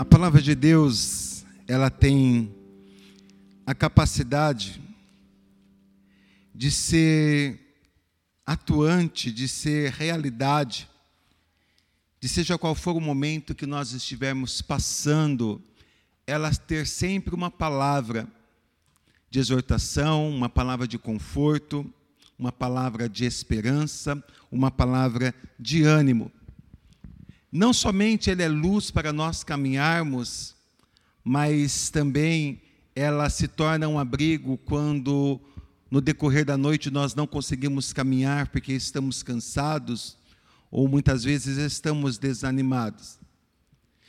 A palavra de Deus, ela tem a capacidade de ser atuante, de ser realidade, de seja qual for o momento que nós estivermos passando, ela ter sempre uma palavra de exortação, uma palavra de conforto, uma palavra de esperança, uma palavra de ânimo. Não somente ele é luz para nós caminharmos, mas também ela se torna um abrigo quando no decorrer da noite nós não conseguimos caminhar porque estamos cansados ou muitas vezes estamos desanimados.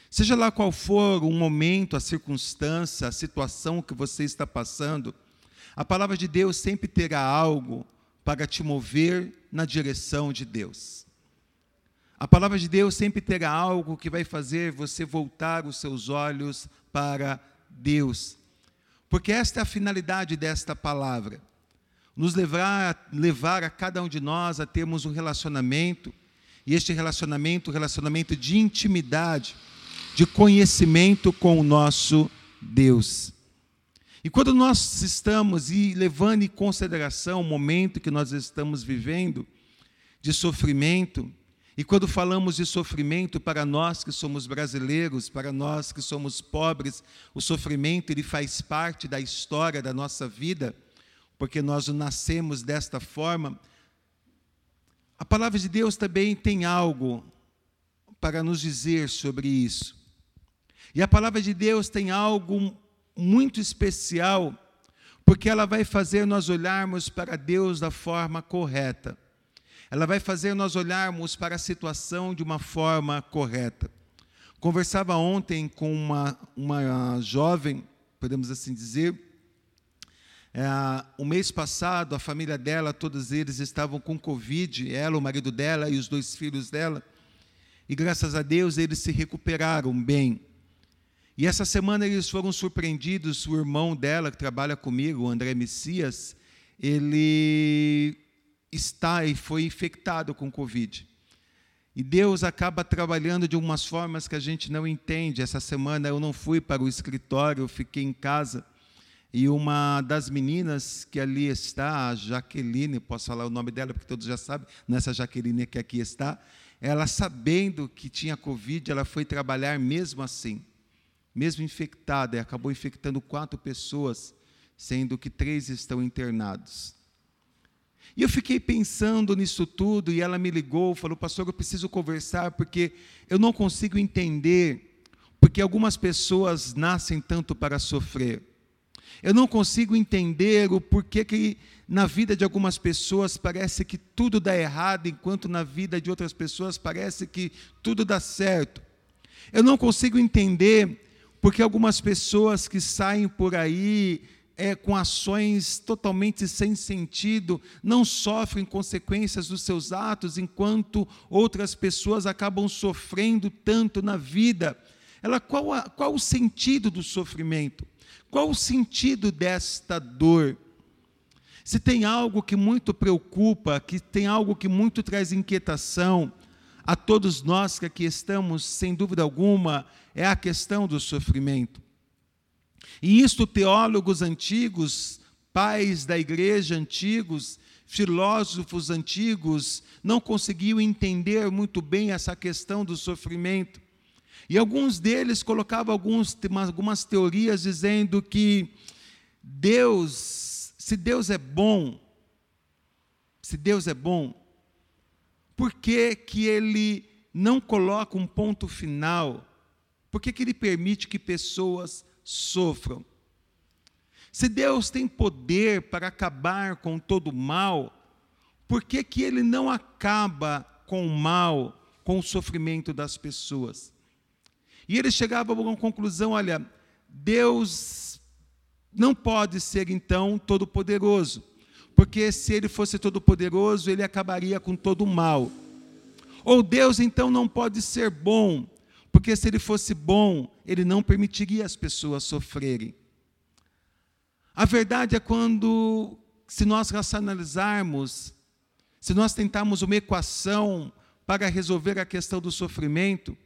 Seja lá qual for o momento, a circunstância, a situação que você está passando, a palavra de Deus sempre terá algo para te mover na direção de Deus. A palavra de Deus sempre terá algo que vai fazer você voltar os seus olhos para Deus. Porque esta é a finalidade desta palavra. Nos levar, levar a cada um de nós a termos um relacionamento, e este relacionamento, relacionamento de intimidade, de conhecimento com o nosso Deus. E quando nós estamos e levando em consideração o momento que nós estamos vivendo de sofrimento, e quando falamos de sofrimento para nós que somos brasileiros, para nós que somos pobres, o sofrimento ele faz parte da história da nossa vida, porque nós nascemos desta forma. A palavra de Deus também tem algo para nos dizer sobre isso. E a palavra de Deus tem algo muito especial, porque ela vai fazer nós olharmos para Deus da forma correta ela vai fazer nós olharmos para a situação de uma forma correta. Conversava ontem com uma, uma jovem, podemos assim dizer, é, o mês passado, a família dela, todos eles estavam com Covid, ela, o marido dela e os dois filhos dela, e graças a Deus eles se recuperaram bem. E essa semana eles foram surpreendidos, o irmão dela, que trabalha comigo, o André Messias, ele está e foi infectado com Covid. E Deus acaba trabalhando de umas formas que a gente não entende. Essa semana eu não fui para o escritório, eu fiquei em casa. E uma das meninas que ali está, a Jaqueline, posso falar o nome dela porque todos já sabem, nessa Jaqueline que aqui está, ela sabendo que tinha Covid, ela foi trabalhar mesmo assim, mesmo infectada, e acabou infectando quatro pessoas, sendo que três estão internados. E eu fiquei pensando nisso tudo, e ela me ligou, falou, pastor, eu preciso conversar, porque eu não consigo entender, porque algumas pessoas nascem tanto para sofrer. Eu não consigo entender o porquê que na vida de algumas pessoas parece que tudo dá errado, enquanto na vida de outras pessoas parece que tudo dá certo. Eu não consigo entender porque algumas pessoas que saem por aí é, com ações totalmente sem sentido, não sofrem consequências dos seus atos, enquanto outras pessoas acabam sofrendo tanto na vida. Ela, qual, a, qual o sentido do sofrimento? Qual o sentido desta dor? Se tem algo que muito preocupa, que tem algo que muito traz inquietação a todos nós que aqui estamos, sem dúvida alguma, é a questão do sofrimento. E isto teólogos antigos, pais da igreja antigos, filósofos antigos, não conseguiam entender muito bem essa questão do sofrimento. E alguns deles colocavam alguns, algumas teorias dizendo que Deus, se Deus é bom, se Deus é bom, por que, que Ele não coloca um ponto final? Por que, que Ele permite que pessoas sofram. Se Deus tem poder para acabar com todo o mal, por que, que Ele não acaba com o mal, com o sofrimento das pessoas? E ele chegava a uma conclusão: olha, Deus não pode ser então todo-poderoso, porque se ele fosse todo-poderoso, ele acabaria com todo o mal. Ou Deus então não pode ser bom, porque se ele fosse bom, ele não permitiria as pessoas sofrerem. A verdade é quando, se nós racionalizarmos, se nós tentarmos uma equação para resolver a questão do sofrimento,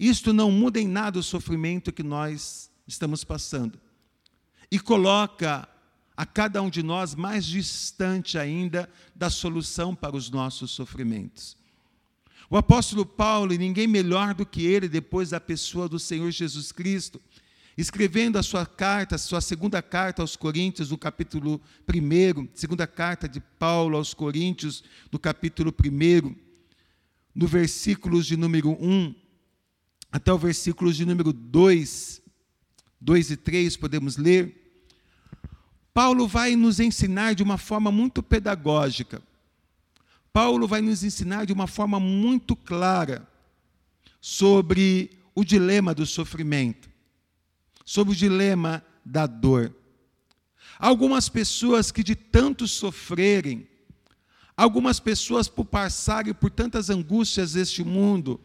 Isto não muda em nada o sofrimento que nós estamos passando. E coloca a cada um de nós mais distante ainda da solução para os nossos sofrimentos. O apóstolo Paulo, e ninguém melhor do que ele, depois da pessoa do Senhor Jesus Cristo, escrevendo a sua carta, a sua segunda carta aos Coríntios, no capítulo 1, segunda carta de Paulo aos Coríntios, no capítulo 1, no versículos de número 1 até o versículo de número 2, 2 e 3, podemos ler. Paulo vai nos ensinar de uma forma muito pedagógica. Paulo vai nos ensinar de uma forma muito clara sobre o dilema do sofrimento sobre o dilema da dor. Algumas pessoas que de tanto sofrerem, algumas pessoas por passarem por tantas angústias deste mundo,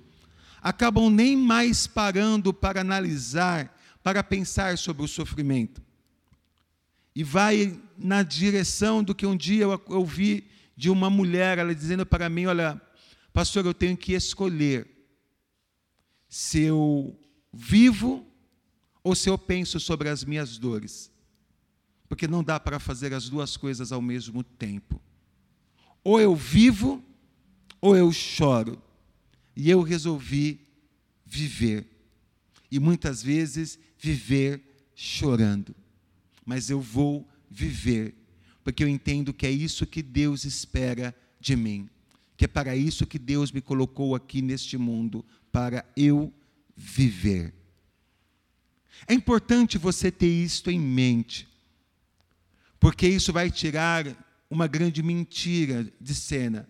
acabam nem mais parando para analisar, para pensar sobre o sofrimento. E vai na direção do que um dia eu ouvi de uma mulher, ela dizendo para mim: Olha, pastor, eu tenho que escolher se eu vivo ou se eu penso sobre as minhas dores. Porque não dá para fazer as duas coisas ao mesmo tempo. Ou eu vivo, ou eu choro. E eu resolvi viver. E muitas vezes viver chorando. Mas eu vou viver, porque eu entendo que é isso que Deus espera de mim. Que é para isso que Deus me colocou aqui neste mundo, para eu viver. É importante você ter isto em mente, porque isso vai tirar uma grande mentira de cena,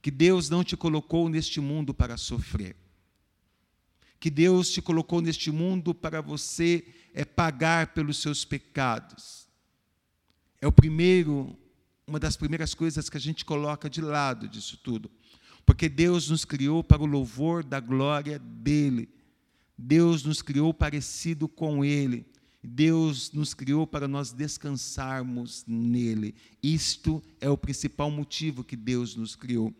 que Deus não te colocou neste mundo para sofrer. Que Deus te colocou neste mundo para você é pagar pelos seus pecados. É o primeiro, uma das primeiras coisas que a gente coloca de lado disso tudo. Porque Deus nos criou para o louvor da glória dele Deus nos criou parecido com Ele. Deus nos criou para nós descansarmos nele. Isto é o principal motivo que Deus nos criou.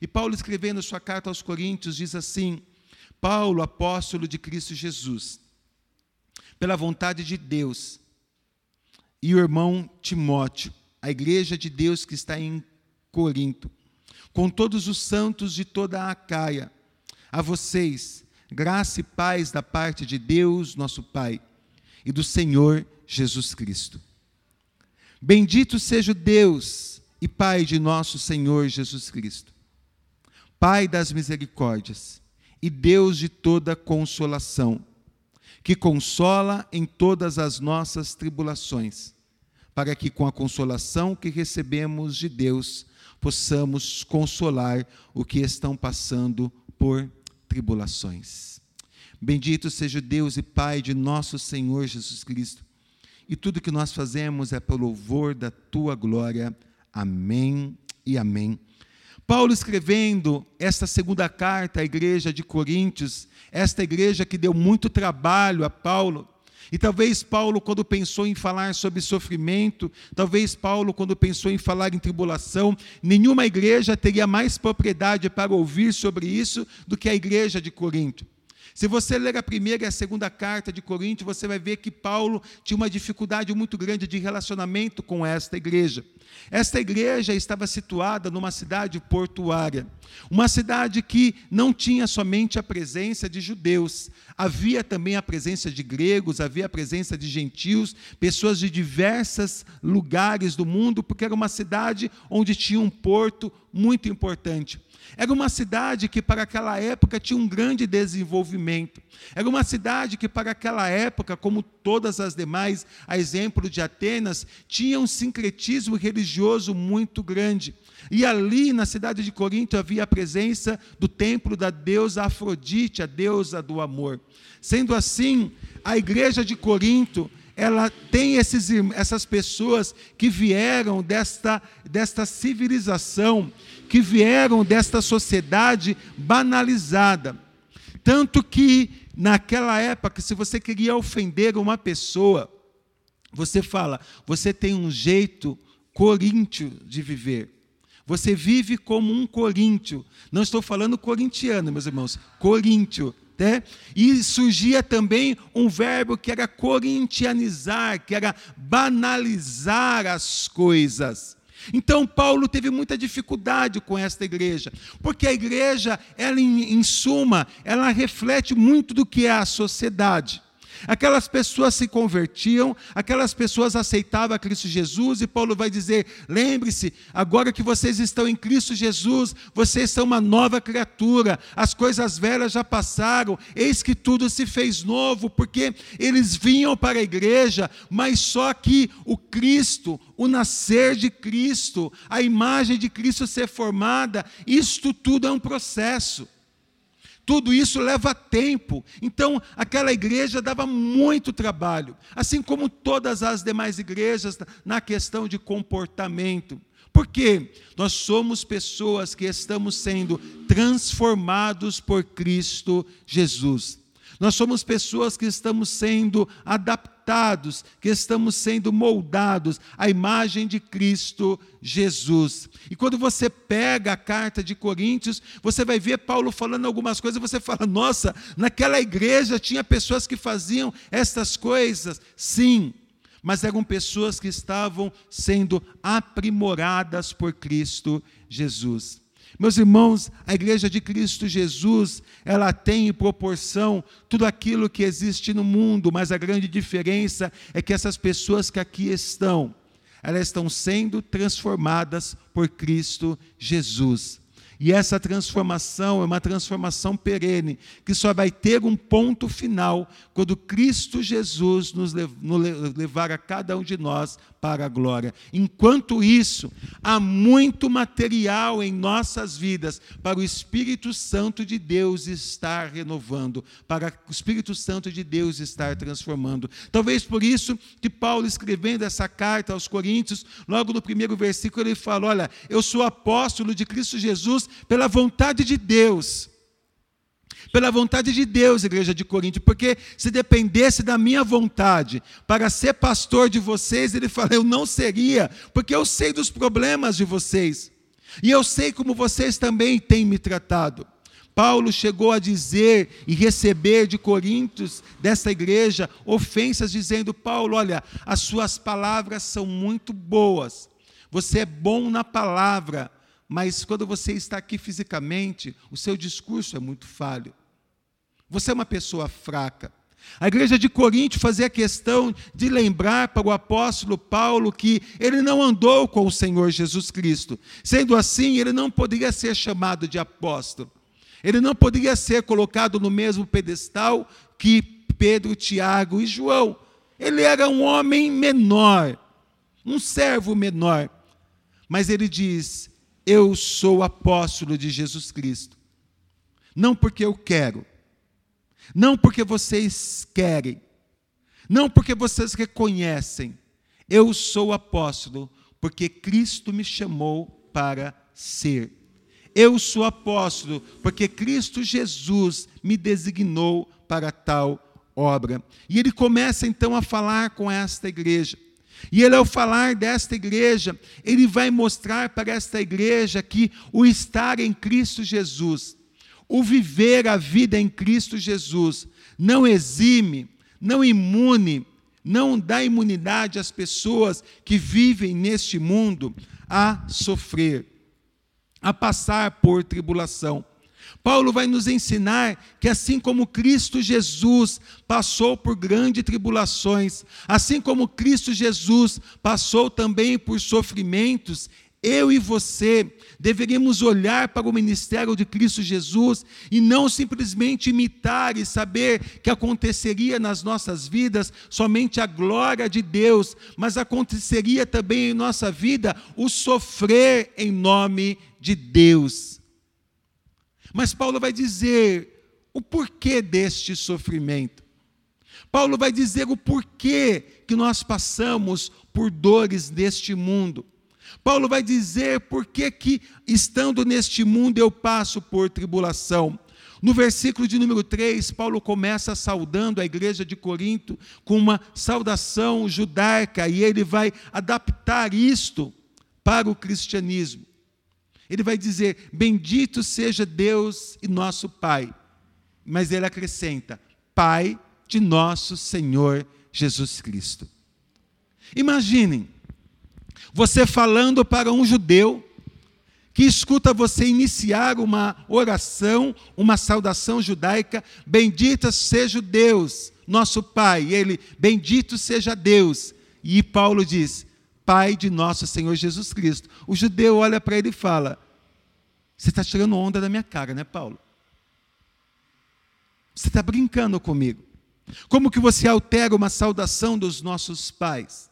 E Paulo, escrevendo sua carta aos Coríntios, diz assim: Paulo, apóstolo de Cristo Jesus, pela vontade de Deus, e o irmão Timóteo, a igreja de Deus que está em Corinto, com todos os santos de toda a Acaia, a vocês, Graça e paz da parte de Deus, nosso Pai, e do Senhor Jesus Cristo. Bendito seja o Deus e Pai de nosso Senhor Jesus Cristo, Pai das misericórdias e Deus de toda consolação, que consola em todas as nossas tribulações, para que com a consolação que recebemos de Deus possamos consolar o que estão passando por tribulações. Bendito seja o Deus e Pai de nosso Senhor Jesus Cristo. E tudo que nós fazemos é pelo louvor da tua glória. Amém e amém. Paulo escrevendo esta segunda carta à igreja de Coríntios, esta igreja que deu muito trabalho a Paulo, e talvez Paulo, quando pensou em falar sobre sofrimento, talvez Paulo, quando pensou em falar em tribulação, nenhuma igreja teria mais propriedade para ouvir sobre isso do que a igreja de Corinto. Se você ler a primeira e a segunda carta de Coríntios, você vai ver que Paulo tinha uma dificuldade muito grande de relacionamento com esta igreja. Esta igreja estava situada numa cidade portuária, uma cidade que não tinha somente a presença de judeus, havia também a presença de gregos, havia a presença de gentios, pessoas de diversos lugares do mundo, porque era uma cidade onde tinha um porto muito importante. Era uma cidade que, para aquela época, tinha um grande desenvolvimento. Era uma cidade que, para aquela época, como todas as demais, a exemplo de Atenas, tinha um sincretismo religioso muito grande. E ali, na cidade de Corinto, havia a presença do templo da deusa Afrodite, a deusa do amor. Sendo assim, a igreja de Corinto ela tem esses, essas pessoas que vieram desta, desta civilização, que vieram desta sociedade banalizada. Tanto que, naquela época, se você queria ofender uma pessoa, você fala, você tem um jeito coríntio de viver. Você vive como um coríntio. Não estou falando corintiano, meus irmãos, coríntio Né? E surgia também um verbo que era corintianizar, que era banalizar as coisas. Então Paulo teve muita dificuldade com esta igreja, porque a igreja, ela em, em suma, ela reflete muito do que é a sociedade. Aquelas pessoas se convertiam, aquelas pessoas aceitavam a Cristo Jesus, e Paulo vai dizer: lembre-se, agora que vocês estão em Cristo Jesus, vocês são uma nova criatura, as coisas velhas já passaram, eis que tudo se fez novo, porque eles vinham para a igreja, mas só que o Cristo, o nascer de Cristo, a imagem de Cristo ser formada, isto tudo é um processo. Tudo isso leva tempo. Então, aquela igreja dava muito trabalho, assim como todas as demais igrejas na questão de comportamento. Porque nós somos pessoas que estamos sendo transformados por Cristo Jesus. Nós somos pessoas que estamos sendo adaptados, que estamos sendo moldados à imagem de Cristo Jesus. E quando você pega a carta de Coríntios, você vai ver Paulo falando algumas coisas, você fala: "Nossa, naquela igreja tinha pessoas que faziam estas coisas". Sim, mas eram pessoas que estavam sendo aprimoradas por Cristo Jesus. Meus irmãos, a igreja de Cristo Jesus, ela tem em proporção tudo aquilo que existe no mundo, mas a grande diferença é que essas pessoas que aqui estão, elas estão sendo transformadas por Cristo Jesus. E essa transformação é uma transformação perene, que só vai ter um ponto final quando Cristo Jesus nos levar a cada um de nós para a glória. Enquanto isso, há muito material em nossas vidas para o Espírito Santo de Deus estar renovando, para o Espírito Santo de Deus estar transformando. Talvez por isso que Paulo, escrevendo essa carta aos Coríntios, logo no primeiro versículo, ele fala: Olha, eu sou apóstolo de Cristo Jesus pela vontade de Deus. Pela vontade de Deus, igreja de Corinto, porque se dependesse da minha vontade para ser pastor de vocês, ele fala, eu não seria, porque eu sei dos problemas de vocês, e eu sei como vocês também têm me tratado. Paulo chegou a dizer e receber de Coríntios, dessa igreja, ofensas, dizendo: Paulo, olha, as suas palavras são muito boas, você é bom na palavra, mas quando você está aqui fisicamente, o seu discurso é muito falho. Você é uma pessoa fraca. A igreja de Corinto fazia questão de lembrar para o apóstolo Paulo que ele não andou com o Senhor Jesus Cristo. Sendo assim, ele não poderia ser chamado de apóstolo. Ele não poderia ser colocado no mesmo pedestal que Pedro, Tiago e João. Ele era um homem menor, um servo menor. Mas ele diz: Eu sou apóstolo de Jesus Cristo. Não porque eu quero, não porque vocês querem, não porque vocês reconhecem. Eu sou apóstolo porque Cristo me chamou para ser. Eu sou apóstolo porque Cristo Jesus me designou para tal obra. E ele começa então a falar com esta igreja. E ele, ao falar desta igreja, ele vai mostrar para esta igreja que o estar em Cristo Jesus o viver a vida em Cristo Jesus não exime, não imune, não dá imunidade às pessoas que vivem neste mundo a sofrer, a passar por tribulação. Paulo vai nos ensinar que assim como Cristo Jesus passou por grandes tribulações, assim como Cristo Jesus passou também por sofrimentos, eu e você deveríamos olhar para o ministério de Cristo Jesus e não simplesmente imitar e saber que aconteceria nas nossas vidas somente a glória de Deus, mas aconteceria também em nossa vida o sofrer em nome de Deus. Mas Paulo vai dizer o porquê deste sofrimento. Paulo vai dizer o porquê que nós passamos por dores neste mundo. Paulo vai dizer por que, que, estando neste mundo, eu passo por tribulação. No versículo de número 3, Paulo começa saudando a igreja de Corinto com uma saudação judaica, e ele vai adaptar isto para o cristianismo. Ele vai dizer: Bendito seja Deus e nosso Pai, Mas ele acrescenta: Pai de nosso Senhor Jesus Cristo. Imaginem, você falando para um judeu que escuta você iniciar uma oração, uma saudação judaica, bendita seja Deus, nosso Pai. E ele, bendito seja Deus. E Paulo diz, Pai de nosso Senhor Jesus Cristo. O judeu olha para ele e fala: Você está tirando onda da minha cara, né, Paulo? Você está brincando comigo. Como que você altera uma saudação dos nossos pais?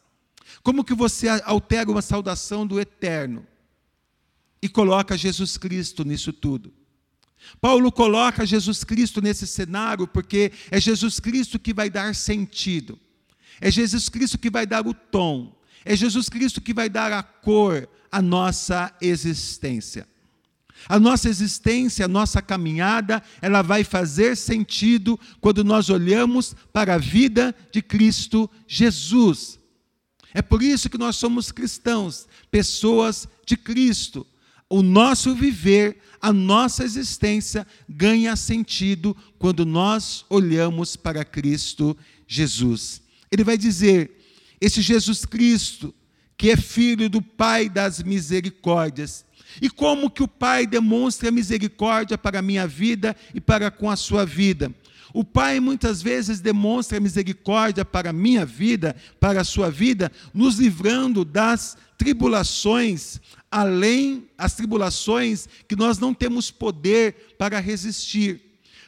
Como que você altera uma saudação do eterno? e coloca Jesus Cristo nisso tudo. Paulo coloca Jesus Cristo nesse cenário porque é Jesus Cristo que vai dar sentido, é Jesus Cristo que vai dar o tom, é Jesus Cristo que vai dar a cor à nossa existência. A nossa existência, a nossa caminhada, ela vai fazer sentido quando nós olhamos para a vida de Cristo Jesus. É por isso que nós somos cristãos, pessoas de Cristo o nosso viver, a nossa existência ganha sentido quando nós olhamos para Cristo Jesus. Ele vai dizer: esse Jesus Cristo, que é filho do Pai das misericórdias. E como que o Pai demonstra misericórdia para a minha vida e para com a sua vida? O Pai muitas vezes demonstra misericórdia para a minha vida, para a sua vida, nos livrando das tribulações, além as tribulações que nós não temos poder para resistir,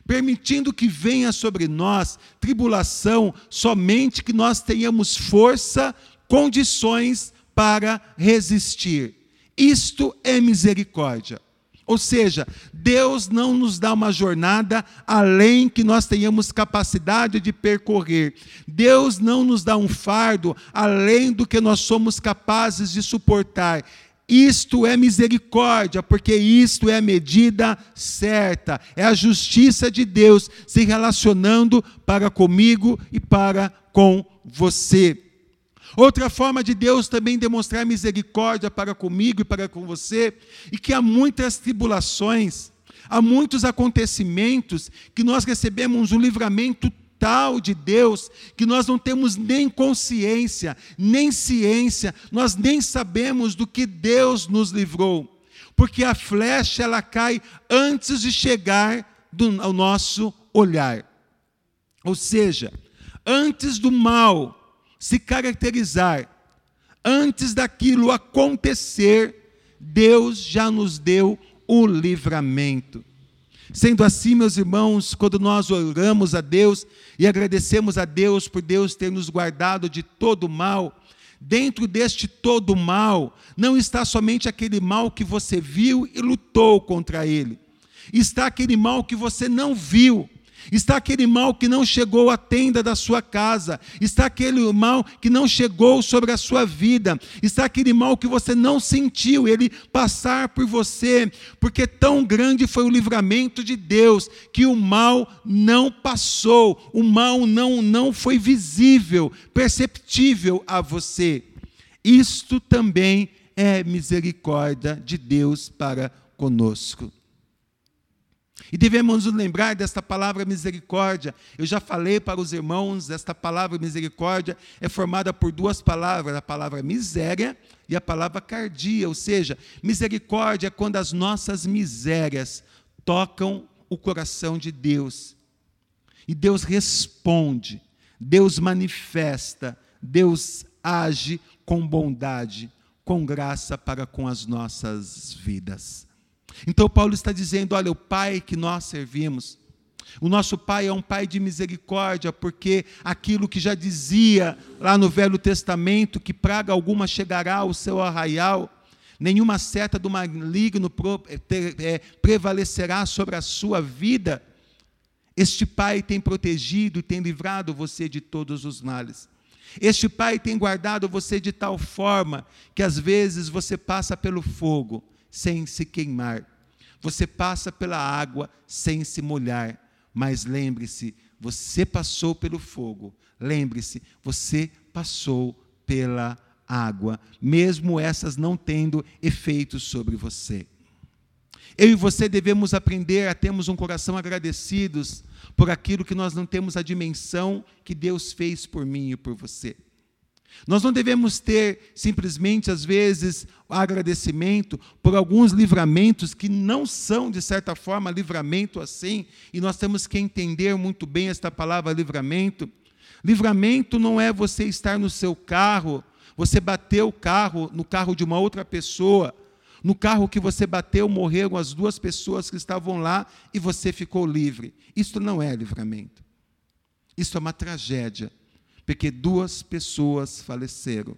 permitindo que venha sobre nós tribulação somente que nós tenhamos força, condições para resistir. Isto é misericórdia. Ou seja, Deus não nos dá uma jornada além que nós tenhamos capacidade de percorrer. Deus não nos dá um fardo além do que nós somos capazes de suportar. Isto é misericórdia, porque isto é a medida certa, é a justiça de Deus se relacionando para comigo e para com você. Outra forma de Deus também demonstrar misericórdia para comigo e para com você, e que há muitas tribulações, há muitos acontecimentos que nós recebemos um livramento tal de Deus que nós não temos nem consciência, nem ciência, nós nem sabemos do que Deus nos livrou. Porque a flecha ela cai antes de chegar do, ao nosso olhar. Ou seja, antes do mal se caracterizar, antes daquilo acontecer, Deus já nos deu o livramento. Sendo assim, meus irmãos, quando nós oramos a Deus e agradecemos a Deus por Deus ter nos guardado de todo mal, dentro deste todo mal, não está somente aquele mal que você viu e lutou contra ele, está aquele mal que você não viu, Está aquele mal que não chegou à tenda da sua casa, está aquele mal que não chegou sobre a sua vida, está aquele mal que você não sentiu ele passar por você, porque tão grande foi o livramento de Deus que o mal não passou, o mal não não foi visível, perceptível a você. Isto também é misericórdia de Deus para conosco. E devemos nos lembrar desta palavra misericórdia. Eu já falei para os irmãos, esta palavra misericórdia é formada por duas palavras, a palavra miséria e a palavra cardia, ou seja, misericórdia é quando as nossas misérias tocam o coração de Deus. E Deus responde, Deus manifesta, Deus age com bondade, com graça para com as nossas vidas. Então, Paulo está dizendo: olha, o Pai que nós servimos, o nosso Pai é um Pai de misericórdia, porque aquilo que já dizia lá no Velho Testamento, que praga alguma chegará ao seu arraial, nenhuma seta do maligno é, prevalecerá sobre a sua vida. Este Pai tem protegido e tem livrado você de todos os males. Este Pai tem guardado você de tal forma que às vezes você passa pelo fogo, sem se queimar. Você passa pela água sem se molhar. Mas lembre-se, você passou pelo fogo. Lembre-se, você passou pela água, mesmo essas não tendo efeito sobre você. Eu e você devemos aprender a termos um coração agradecidos por aquilo que nós não temos a dimensão que Deus fez por mim e por você. Nós não devemos ter simplesmente, às vezes, agradecimento por alguns livramentos que não são, de certa forma, livramento assim, e nós temos que entender muito bem esta palavra livramento. Livramento não é você estar no seu carro, você bater o carro no carro de uma outra pessoa, no carro que você bateu, morreram as duas pessoas que estavam lá e você ficou livre. Isso não é livramento. Isso é uma tragédia, porque duas pessoas faleceram.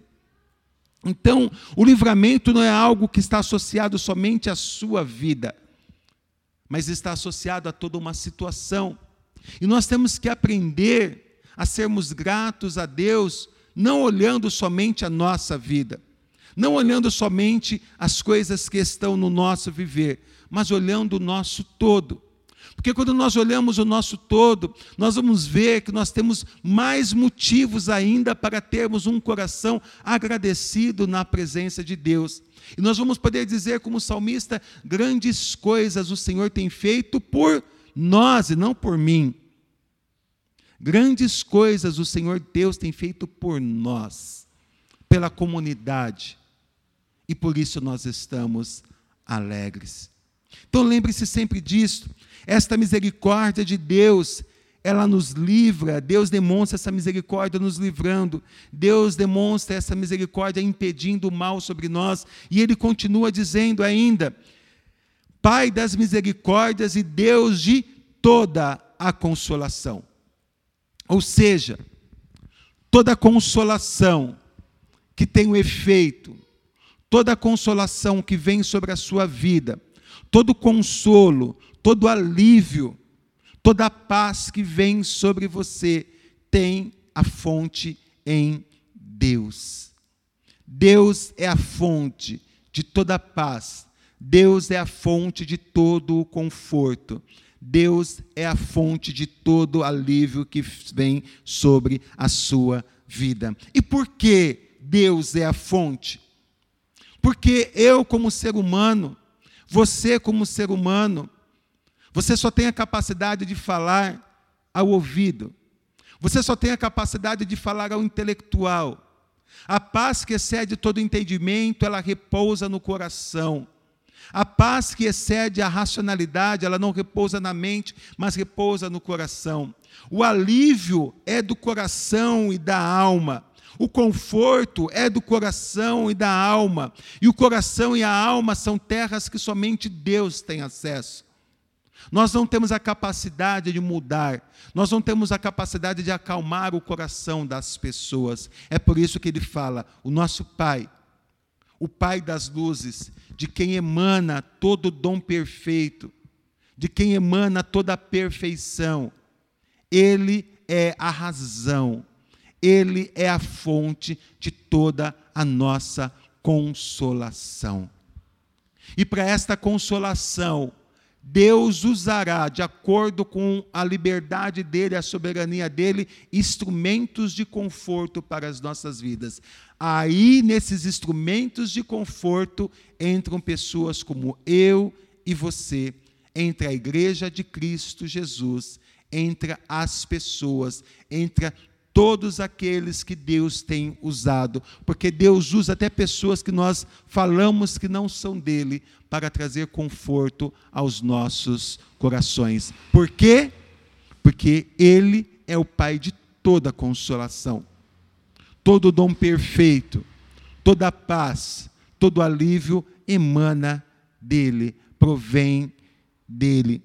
Então, o livramento não é algo que está associado somente à sua vida, mas está associado a toda uma situação. E nós temos que aprender a sermos gratos a Deus, não olhando somente a nossa vida, não olhando somente as coisas que estão no nosso viver, mas olhando o nosso todo. Porque quando nós olhamos o nosso todo, nós vamos ver que nós temos mais motivos ainda para termos um coração agradecido na presença de Deus. E nós vamos poder dizer, como salmista, grandes coisas o Senhor tem feito por nós e não por mim. Grandes coisas o Senhor Deus tem feito por nós, pela comunidade, e por isso nós estamos alegres. Então lembre-se sempre disso. Esta misericórdia de Deus, ela nos livra, Deus demonstra essa misericórdia nos livrando, Deus demonstra essa misericórdia impedindo o mal sobre nós, e Ele continua dizendo ainda: Pai das misericórdias e Deus de toda a consolação. Ou seja, toda consolação que tem um efeito toda consolação que vem sobre a sua vida, todo consolo, todo alívio, toda paz que vem sobre você, tem a fonte em Deus. Deus é a fonte de toda paz. Deus é a fonte de todo o conforto. Deus é a fonte de todo alívio que vem sobre a sua vida. E por que Deus é a fonte? Porque eu, como ser humano, você, como ser humano, você só tem a capacidade de falar ao ouvido. Você só tem a capacidade de falar ao intelectual. A paz que excede todo entendimento, ela repousa no coração. A paz que excede a racionalidade, ela não repousa na mente, mas repousa no coração. O alívio é do coração e da alma. O conforto é do coração e da alma. E o coração e a alma são terras que somente Deus tem acesso. Nós não temos a capacidade de mudar, nós não temos a capacidade de acalmar o coração das pessoas. É por isso que ele fala: o nosso Pai, o Pai das luzes, de quem emana todo dom perfeito, de quem emana toda a perfeição, ele é a razão ele é a fonte de toda a nossa consolação. E para esta consolação, Deus usará, de acordo com a liberdade dele, a soberania dele, instrumentos de conforto para as nossas vidas. Aí, nesses instrumentos de conforto, entram pessoas como eu e você, entre a igreja de Cristo Jesus, entre as pessoas, entre todos aqueles que Deus tem usado, porque Deus usa até pessoas que nós falamos que não são dele para trazer conforto aos nossos corações. Por quê? Porque ele é o pai de toda consolação. Todo dom perfeito, toda paz, todo alívio emana dele, provém dele.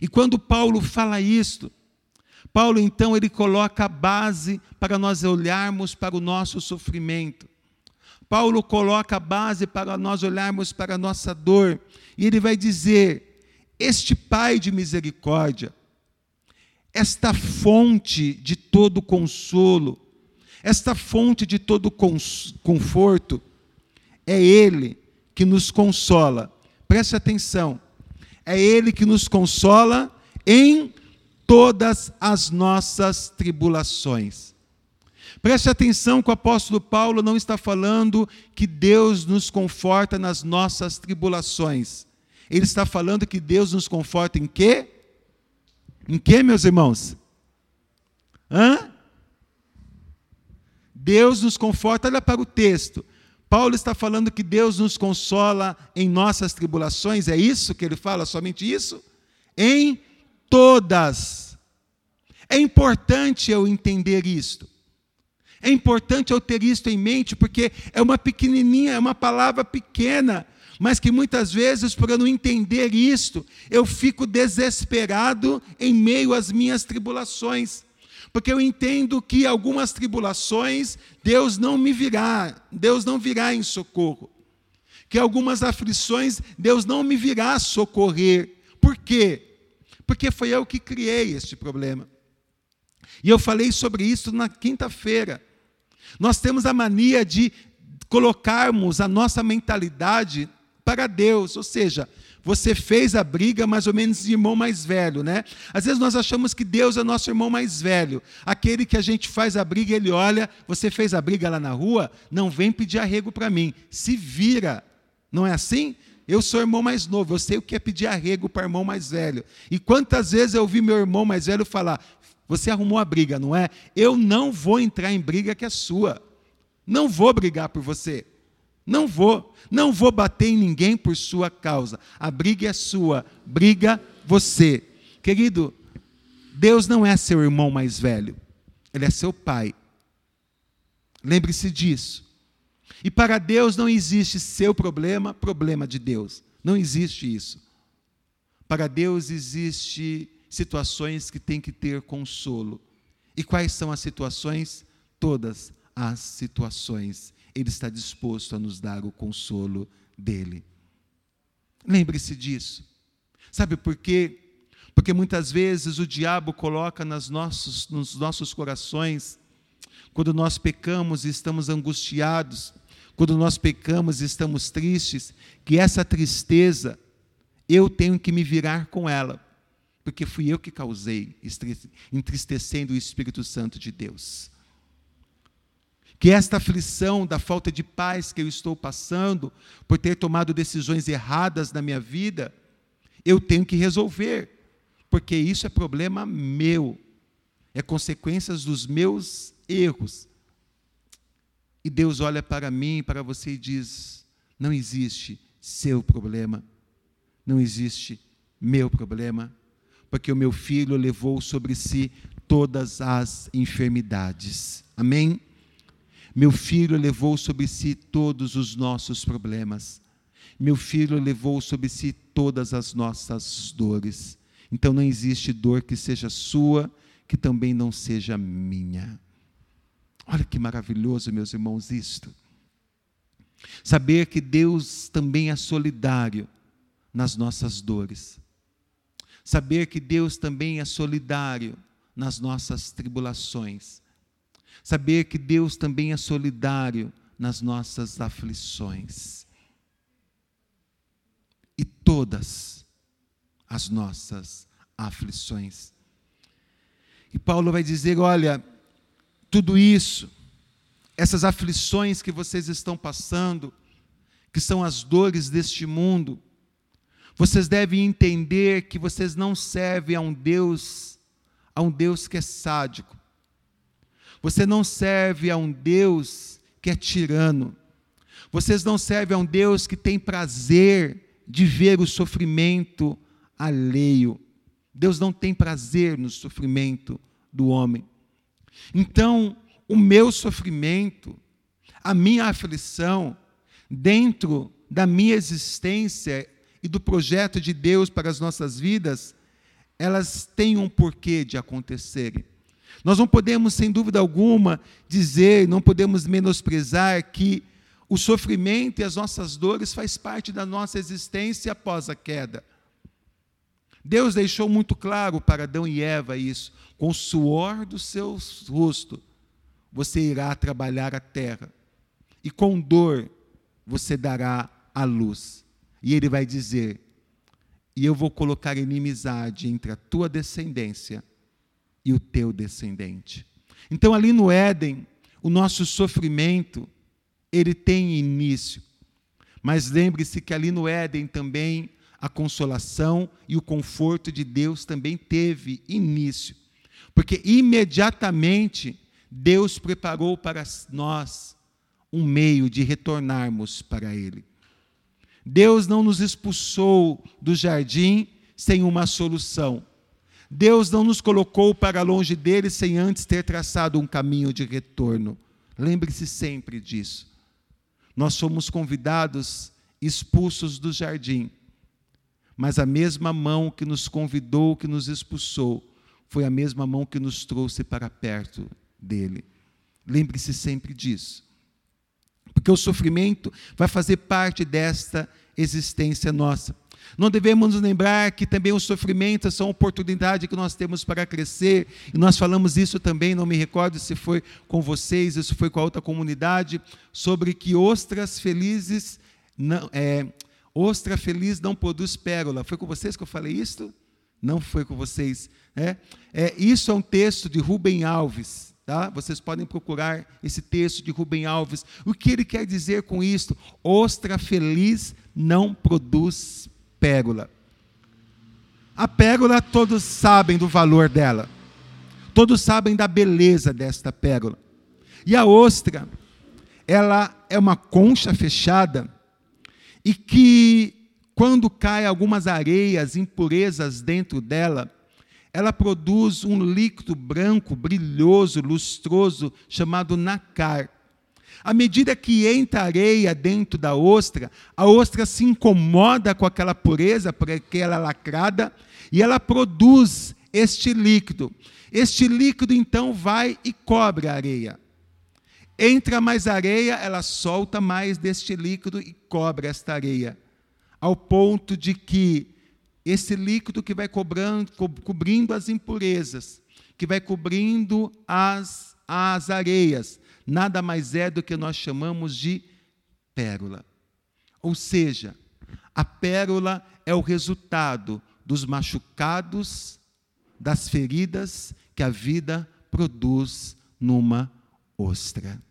E quando Paulo fala isto, Paulo, então, ele coloca a base para nós olharmos para o nosso sofrimento. Paulo coloca a base para nós olharmos para a nossa dor. E ele vai dizer: Este Pai de misericórdia, esta fonte de todo consolo, esta fonte de todo conforto, é Ele que nos consola. Preste atenção. É Ele que nos consola em todas as nossas tribulações. Preste atenção que o apóstolo Paulo não está falando que Deus nos conforta nas nossas tribulações. Ele está falando que Deus nos conforta em quê? Em quê, meus irmãos? Hã? Deus nos conforta, olha para o texto. Paulo está falando que Deus nos consola em nossas tribulações, é isso que ele fala? Somente isso? Em todas. É importante eu entender isto. É importante eu ter isto em mente, porque é uma pequenininha, é uma palavra pequena, mas que muitas vezes, por eu não entender isto, eu fico desesperado em meio às minhas tribulações. Porque eu entendo que algumas tribulações Deus não me virá, Deus não virá em socorro. Que algumas aflições Deus não me virá socorrer. Por quê? Porque foi eu que criei este problema. E eu falei sobre isso na quinta-feira. Nós temos a mania de colocarmos a nossa mentalidade para Deus, ou seja, você fez a briga mais ou menos de irmão mais velho, né? Às vezes nós achamos que Deus é nosso irmão mais velho, aquele que a gente faz a briga, ele olha, você fez a briga lá na rua, não vem pedir arrego para mim, se vira, não é assim? Eu sou irmão mais novo, eu sei o que é pedir arrego para irmão mais velho. E quantas vezes eu ouvi meu irmão mais velho falar: Você arrumou a briga, não é? Eu não vou entrar em briga que é sua. Não vou brigar por você. Não vou. Não vou bater em ninguém por sua causa. A briga é sua. Briga você. Querido, Deus não é seu irmão mais velho. Ele é seu pai. Lembre-se disso. E para Deus não existe seu problema, problema de Deus. Não existe isso. Para Deus existe situações que tem que ter consolo. E quais são as situações? Todas as situações ele está disposto a nos dar o consolo dele. Lembre-se disso. Sabe por quê? Porque muitas vezes o diabo coloca nas nossos, nos nossos corações, quando nós pecamos e estamos angustiados, quando nós pecamos e estamos tristes, que essa tristeza eu tenho que me virar com ela, porque fui eu que causei, entristecendo o Espírito Santo de Deus. Que esta aflição da falta de paz que eu estou passando, por ter tomado decisões erradas na minha vida, eu tenho que resolver, porque isso é problema meu, é consequências dos meus erros. E Deus olha para mim, para você e diz: não existe seu problema, não existe meu problema, porque o meu filho levou sobre si todas as enfermidades. Amém? Meu filho levou sobre si todos os nossos problemas. Meu filho levou sobre si todas as nossas dores. Então não existe dor que seja sua, que também não seja minha. Olha que maravilhoso, meus irmãos, isto. Saber que Deus também é solidário nas nossas dores. Saber que Deus também é solidário nas nossas tribulações. Saber que Deus também é solidário nas nossas aflições. E todas as nossas aflições. E Paulo vai dizer: olha, tudo isso, essas aflições que vocês estão passando, que são as dores deste mundo, vocês devem entender que vocês não servem a um Deus, a um Deus que é sádico, você não serve a um Deus que é tirano. Vocês não servem a um Deus que tem prazer de ver o sofrimento alheio. Deus não tem prazer no sofrimento do homem. Então, o meu sofrimento, a minha aflição, dentro da minha existência e do projeto de Deus para as nossas vidas, elas têm um porquê de acontecerem. Nós não podemos, sem dúvida alguma, dizer, não podemos menosprezar que o sofrimento e as nossas dores faz parte da nossa existência após a queda. Deus deixou muito claro para Adão e Eva isso, com o suor do seu rosto você irá trabalhar a terra, e com dor você dará a luz. E ele vai dizer: E eu vou colocar inimizade entre a tua descendência e o teu descendente. Então, ali no Éden, o nosso sofrimento, ele tem início. Mas lembre-se que ali no Éden também a consolação e o conforto de Deus também teve início. Porque imediatamente Deus preparou para nós um meio de retornarmos para Ele. Deus não nos expulsou do jardim sem uma solução. Deus não nos colocou para longe dele sem antes ter traçado um caminho de retorno. Lembre-se sempre disso. Nós somos convidados, expulsos do jardim, mas a mesma mão que nos convidou, que nos expulsou, foi a mesma mão que nos trouxe para perto dele. Lembre-se sempre disso. Porque o sofrimento vai fazer parte desta existência nossa. Não devemos nos lembrar que também os sofrimentos são oportunidade que nós temos para crescer, e nós falamos isso também, não me recordo se foi com vocês, se foi com a outra comunidade, sobre que ostras felizes, não, é, ostra feliz não produz pérola. Foi com vocês que eu falei isso? Não foi com vocês. É, é, isso é um texto de Rubem Alves. Tá? Vocês podem procurar esse texto de Rubem Alves. O que ele quer dizer com isto? Ostra feliz não produz pérola. A pérola todos sabem do valor dela. Todos sabem da beleza desta pérola. E a ostra, ela é uma concha fechada e que quando cai algumas areias, impurezas dentro dela, ela produz um líquido branco, brilhoso, lustroso, chamado nacar. À medida que entra areia dentro da ostra, a ostra se incomoda com aquela pureza, porque ela é lacrada, e ela produz este líquido. Este líquido então vai e cobre a areia. Entra mais areia, ela solta mais deste líquido e cobre esta areia. Ao ponto de que esse líquido que vai cobrando, co cobrindo as impurezas, que vai cobrindo as, as areias, nada mais é do que nós chamamos de pérola. Ou seja, a pérola é o resultado dos machucados, das feridas que a vida produz numa ostra.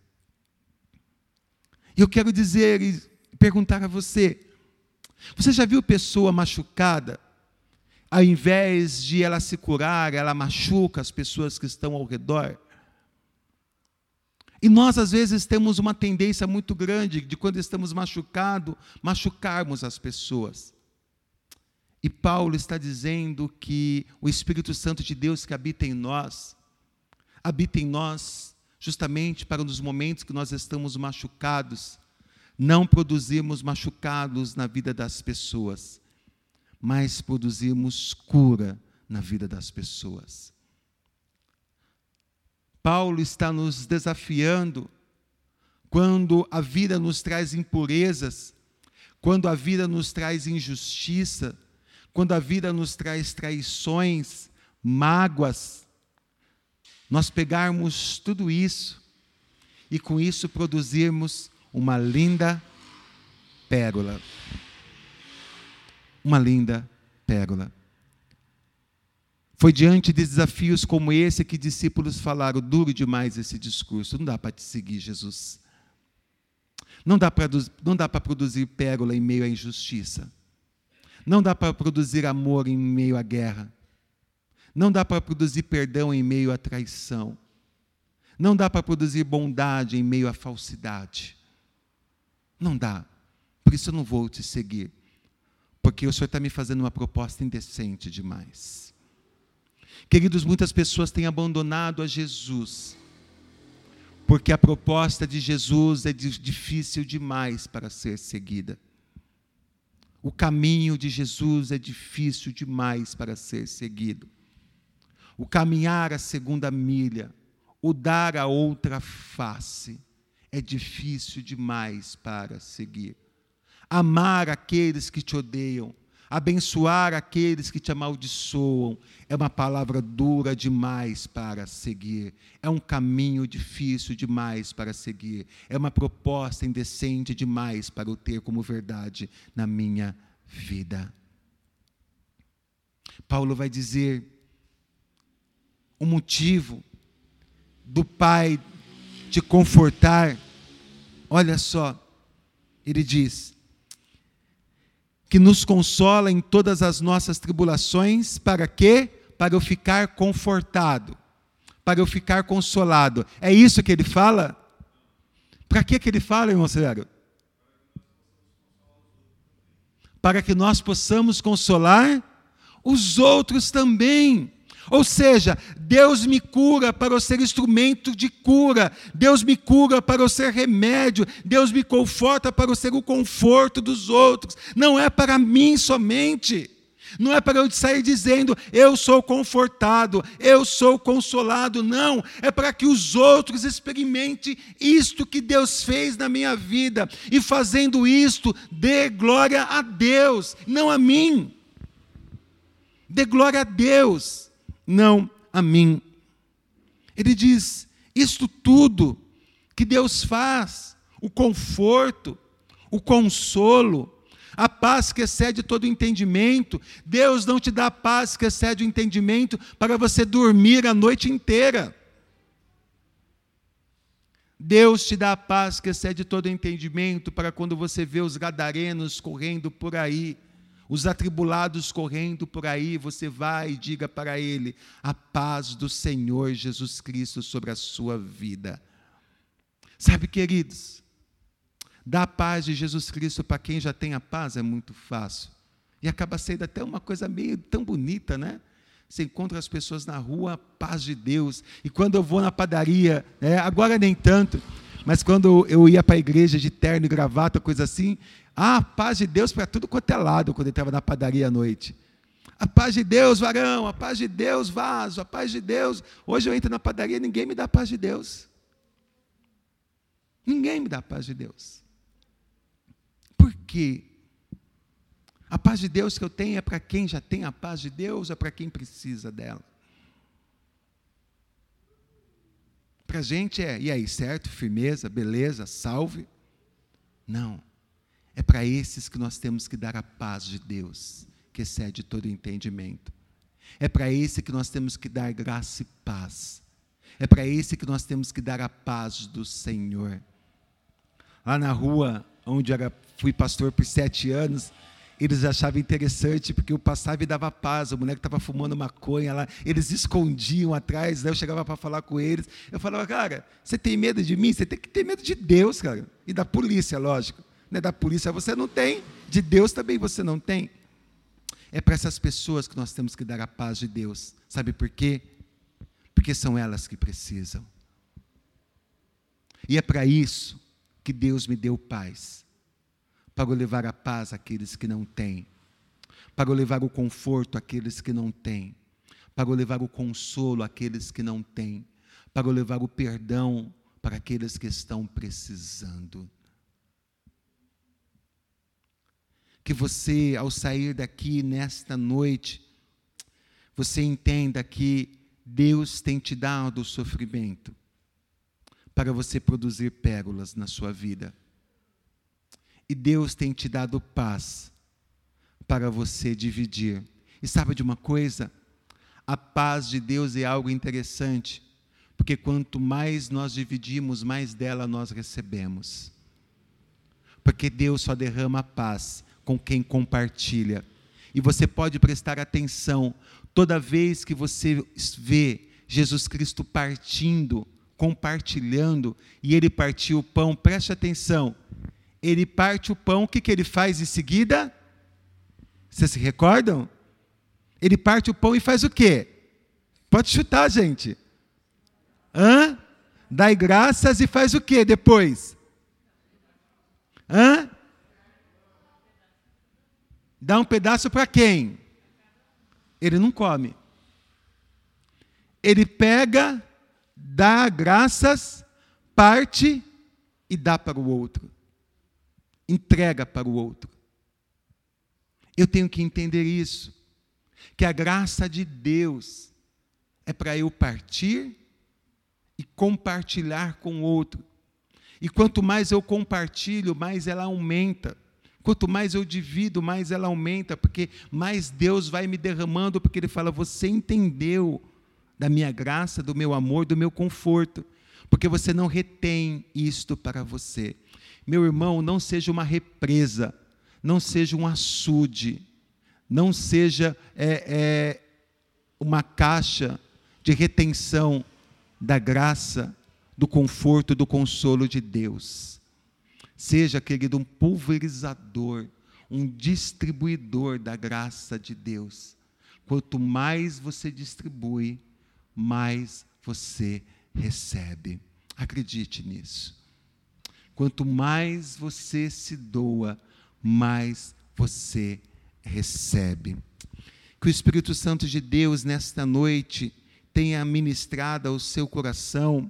E eu quero dizer e perguntar a você: você já viu pessoa machucada ao invés de ela se curar, ela machuca as pessoas que estão ao redor. E nós, às vezes, temos uma tendência muito grande de, quando estamos machucados, machucarmos as pessoas. E Paulo está dizendo que o Espírito Santo de Deus que habita em nós, habita em nós justamente para nos momentos que nós estamos machucados, não produzirmos machucados na vida das pessoas, mas produzimos cura na vida das pessoas. Paulo está nos desafiando quando a vida nos traz impurezas, quando a vida nos traz injustiça, quando a vida nos traz traições, mágoas, nós pegarmos tudo isso e com isso produzirmos uma linda pérola uma linda pérola. Foi diante de desafios como esse que discípulos falaram: duro demais esse discurso, não dá para te seguir, Jesus. Não dá para produzir pérola em meio à injustiça. Não dá para produzir amor em meio à guerra. Não dá para produzir perdão em meio à traição. Não dá para produzir bondade em meio à falsidade. Não dá. Por isso eu não vou te seguir porque o Senhor está me fazendo uma proposta indecente demais. Queridos, muitas pessoas têm abandonado a Jesus, porque a proposta de Jesus é difícil demais para ser seguida. O caminho de Jesus é difícil demais para ser seguido. O caminhar a segunda milha, o dar a outra face, é difícil demais para seguir. Amar aqueles que te odeiam, abençoar aqueles que te amaldiçoam, é uma palavra dura demais para seguir, é um caminho difícil demais para seguir, é uma proposta indecente demais para eu ter como verdade na minha vida. Paulo vai dizer o motivo do Pai te confortar. Olha só, ele diz: que nos consola em todas as nossas tribulações, para quê? Para eu ficar confortado, para eu ficar consolado. É isso que ele fala? Para que, que ele fala, irmão Severo? Para que nós possamos consolar os outros também. Ou seja, Deus me cura para eu ser instrumento de cura, Deus me cura para eu ser remédio, Deus me conforta para eu ser o conforto dos outros, não é para mim somente. Não é para eu sair dizendo, eu sou confortado, eu sou consolado, não. É para que os outros experimentem isto que Deus fez na minha vida. E fazendo isto, dê glória a Deus, não a mim. Dê glória a Deus não a mim. Ele diz: isto tudo que Deus faz, o conforto, o consolo, a paz que excede todo entendimento. Deus não te dá a paz que excede o entendimento para você dormir a noite inteira. Deus te dá a paz que excede todo entendimento para quando você vê os gadarenos correndo por aí, os atribulados correndo por aí, você vai e diga para ele: a paz do Senhor Jesus Cristo sobre a sua vida. Sabe, queridos, dar a paz de Jesus Cristo para quem já tem a paz é muito fácil. E acaba sendo até uma coisa meio tão bonita, né? Você encontra as pessoas na rua, a paz de Deus. E quando eu vou na padaria, né, agora nem tanto, mas quando eu ia para a igreja de terno e gravata, coisa assim, ah, paz de Deus para tudo quanto é lado, quando ele estava na padaria à noite. A paz de Deus, varão, a paz de Deus, vaso, a paz de Deus. Hoje eu entro na padaria, ninguém me dá a paz de Deus. Ninguém me dá a paz de Deus. Por quê? A paz de Deus que eu tenho é para quem já tem a paz de Deus, é para quem precisa dela. Para a gente é, e aí, certo? Firmeza, beleza, salve. Não. É para esses que nós temos que dar a paz de Deus, que excede todo entendimento. É para esse que nós temos que dar graça e paz. É para esse que nós temos que dar a paz do Senhor. Lá na rua, onde era, fui pastor por sete anos, eles achavam interessante, porque eu passava e dava paz, o moleque estava fumando maconha lá, eles escondiam atrás, né? eu chegava para falar com eles, eu falava, cara, você tem medo de mim? Você tem que ter medo de Deus, cara, e da polícia, lógico né, da polícia você não tem, de Deus também você não tem. É para essas pessoas que nós temos que dar a paz de Deus. Sabe por quê? Porque são elas que precisam. E é para isso que Deus me deu paz para eu levar a paz àqueles que não têm, para eu levar o conforto àqueles que não têm, para eu levar o consolo àqueles que não têm, para eu levar o perdão para aqueles que estão precisando. Que você, ao sair daqui nesta noite, você entenda que Deus tem te dado o sofrimento para você produzir pérolas na sua vida. E Deus tem te dado paz para você dividir. E sabe de uma coisa? A paz de Deus é algo interessante, porque quanto mais nós dividimos, mais dela nós recebemos. Porque Deus só derrama paz com quem compartilha. E você pode prestar atenção toda vez que você vê Jesus Cristo partindo, compartilhando, e ele partiu o pão, preste atenção. Ele parte o pão, o que, que ele faz em seguida? Vocês se recordam? Ele parte o pão e faz o quê? Pode chutar, gente. Hã? Dai graças e faz o quê depois? Hã? Dá um pedaço para quem? Ele não come. Ele pega, dá graças, parte e dá para o outro. Entrega para o outro. Eu tenho que entender isso. Que a graça de Deus é para eu partir e compartilhar com o outro. E quanto mais eu compartilho, mais ela aumenta. Quanto mais eu divido, mais ela aumenta, porque mais Deus vai me derramando, porque Ele fala: Você entendeu da minha graça, do meu amor, do meu conforto, porque você não retém isto para você. Meu irmão, não seja uma represa, não seja um açude, não seja é, é, uma caixa de retenção da graça, do conforto, do consolo de Deus. Seja, querido, um pulverizador, um distribuidor da graça de Deus. Quanto mais você distribui, mais você recebe. Acredite nisso. Quanto mais você se doa, mais você recebe. Que o Espírito Santo de Deus, nesta noite, tenha ministrado ao seu coração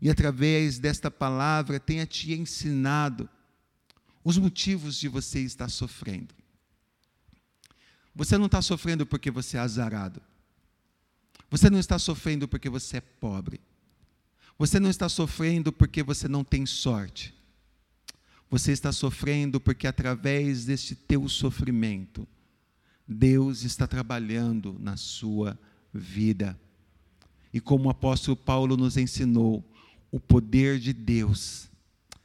e, através desta palavra, tenha te ensinado os motivos de você estar sofrendo. Você não está sofrendo porque você é azarado. Você não está sofrendo porque você é pobre. Você não está sofrendo porque você não tem sorte. Você está sofrendo porque, através deste teu sofrimento, Deus está trabalhando na sua vida. E como o apóstolo Paulo nos ensinou, o poder de Deus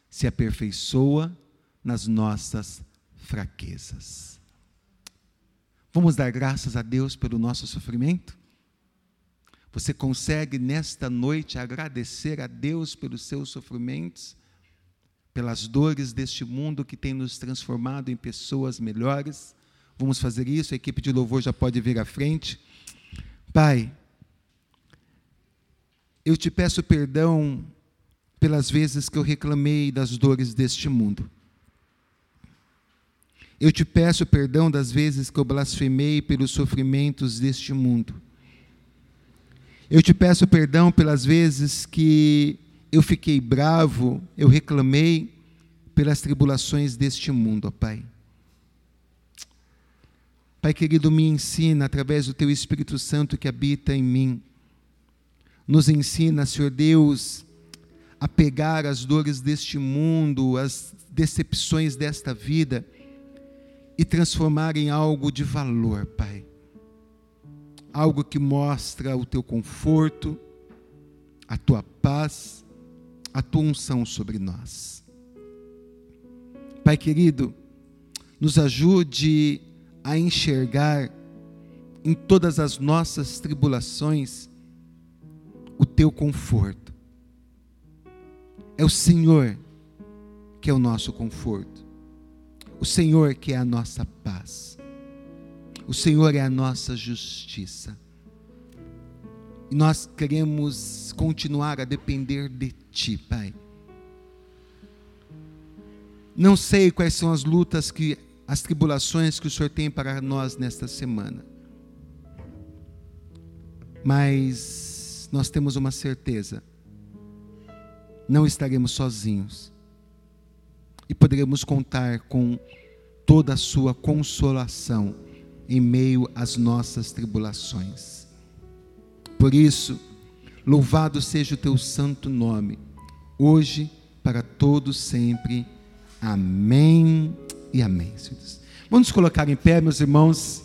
se aperfeiçoa nas nossas fraquezas. Vamos dar graças a Deus pelo nosso sofrimento? Você consegue nesta noite agradecer a Deus pelos seus sofrimentos? pelas dores deste mundo que tem nos transformado em pessoas melhores. Vamos fazer isso, a equipe de louvor já pode vir à frente. Pai, eu te peço perdão pelas vezes que eu reclamei das dores deste mundo. Eu te peço perdão das vezes que eu blasfemei pelos sofrimentos deste mundo. Eu te peço perdão pelas vezes que eu fiquei bravo, eu reclamei pelas tribulações deste mundo, ó Pai. Pai querido, me ensina através do Teu Espírito Santo que habita em mim. Nos ensina, Senhor Deus, a pegar as dores deste mundo, as decepções desta vida e transformar em algo de valor, Pai. Algo que mostra o Teu conforto, a Tua paz a tua unção sobre nós. Pai querido, nos ajude a enxergar em todas as nossas tribulações o teu conforto. É o Senhor que é o nosso conforto. O Senhor que é a nossa paz. O Senhor é a nossa justiça. E nós queremos continuar a depender de Ti, Pai. Não sei quais são as lutas que, as tribulações que o Senhor tem para nós nesta semana. Mas nós temos uma certeza: não estaremos sozinhos. E poderemos contar com toda a Sua consolação em meio às nossas tribulações. Por isso, louvado seja o teu santo nome, hoje, para todos sempre. Amém e amém. Vamos nos colocar em pé, meus irmãos.